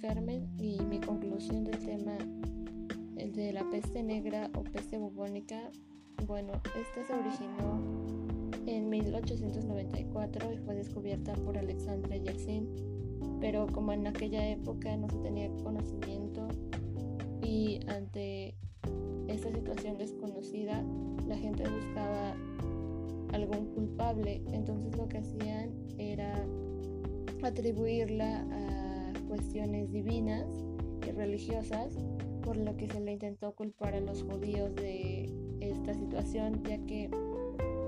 Carmen y mi conclusión del tema de la peste negra o peste bubónica. Bueno, esta se originó en 1894 y fue descubierta por Alexandra Yersin, pero como en aquella época no se tenía conocimiento y ante esta situación desconocida la gente buscaba algún culpable, entonces lo que hacían era atribuirla a cuestiones divinas y religiosas, por lo que se le intentó culpar a los judíos de esta situación, ya que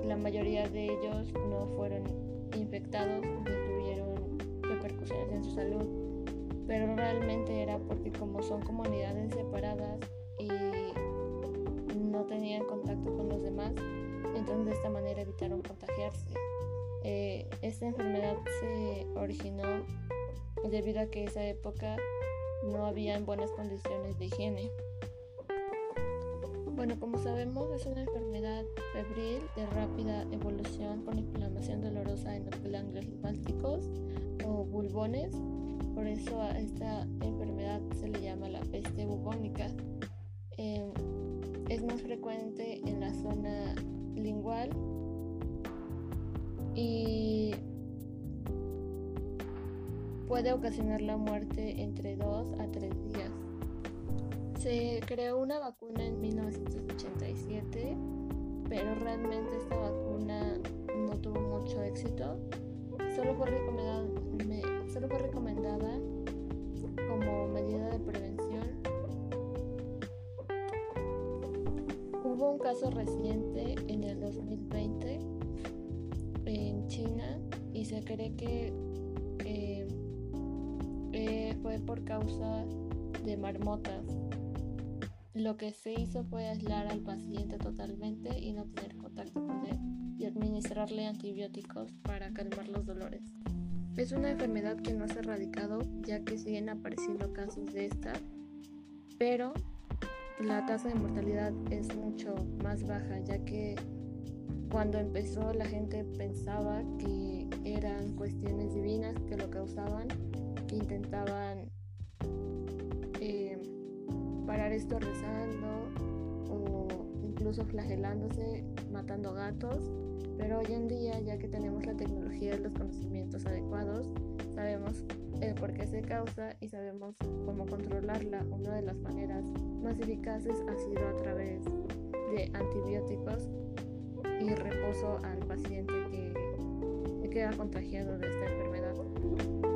la mayoría de ellos no fueron infectados ni tuvieron repercusiones en su salud, pero realmente era porque como son comunidades separadas y no tenían contacto con los demás, entonces de esta manera evitaron contagiarse. Eh, esta enfermedad se originó debido a que esa época no había buenas condiciones de higiene. Bueno, como sabemos, es una enfermedad febril de rápida evolución con inflamación dolorosa en los ganglios linfáticos o bulbones. Por eso a esta enfermedad se le llama la peste bubónica. Em, es más frecuente en la zona lingual y puede ocasionar la muerte entre 2 a 3 días. Se creó una vacuna en 1987, pero realmente esta vacuna no tuvo mucho éxito. Solo fue recomendada, solo fue recomendada como medida de prevención. Hubo un caso reciente en el 2020 en China y se cree que fue por causa de marmotas. Lo que se hizo fue aislar al paciente totalmente y no tener contacto con él y administrarle antibióticos para calmar los dolores. Es una enfermedad que no se ha erradicado ya que siguen apareciendo casos de esta, pero la tasa de mortalidad es mucho más baja ya que cuando empezó la gente pensaba que eran cuestiones divinas que lo causaban, intentaban parar esto rezando o incluso flagelándose, matando gatos. Pero hoy en día, ya que tenemos la tecnología y los conocimientos adecuados, sabemos el por qué se causa y sabemos cómo controlarla. Una de las maneras más eficaces ha sido a través de antibióticos y reposo al paciente que, queda contagiado de esta enfermedad.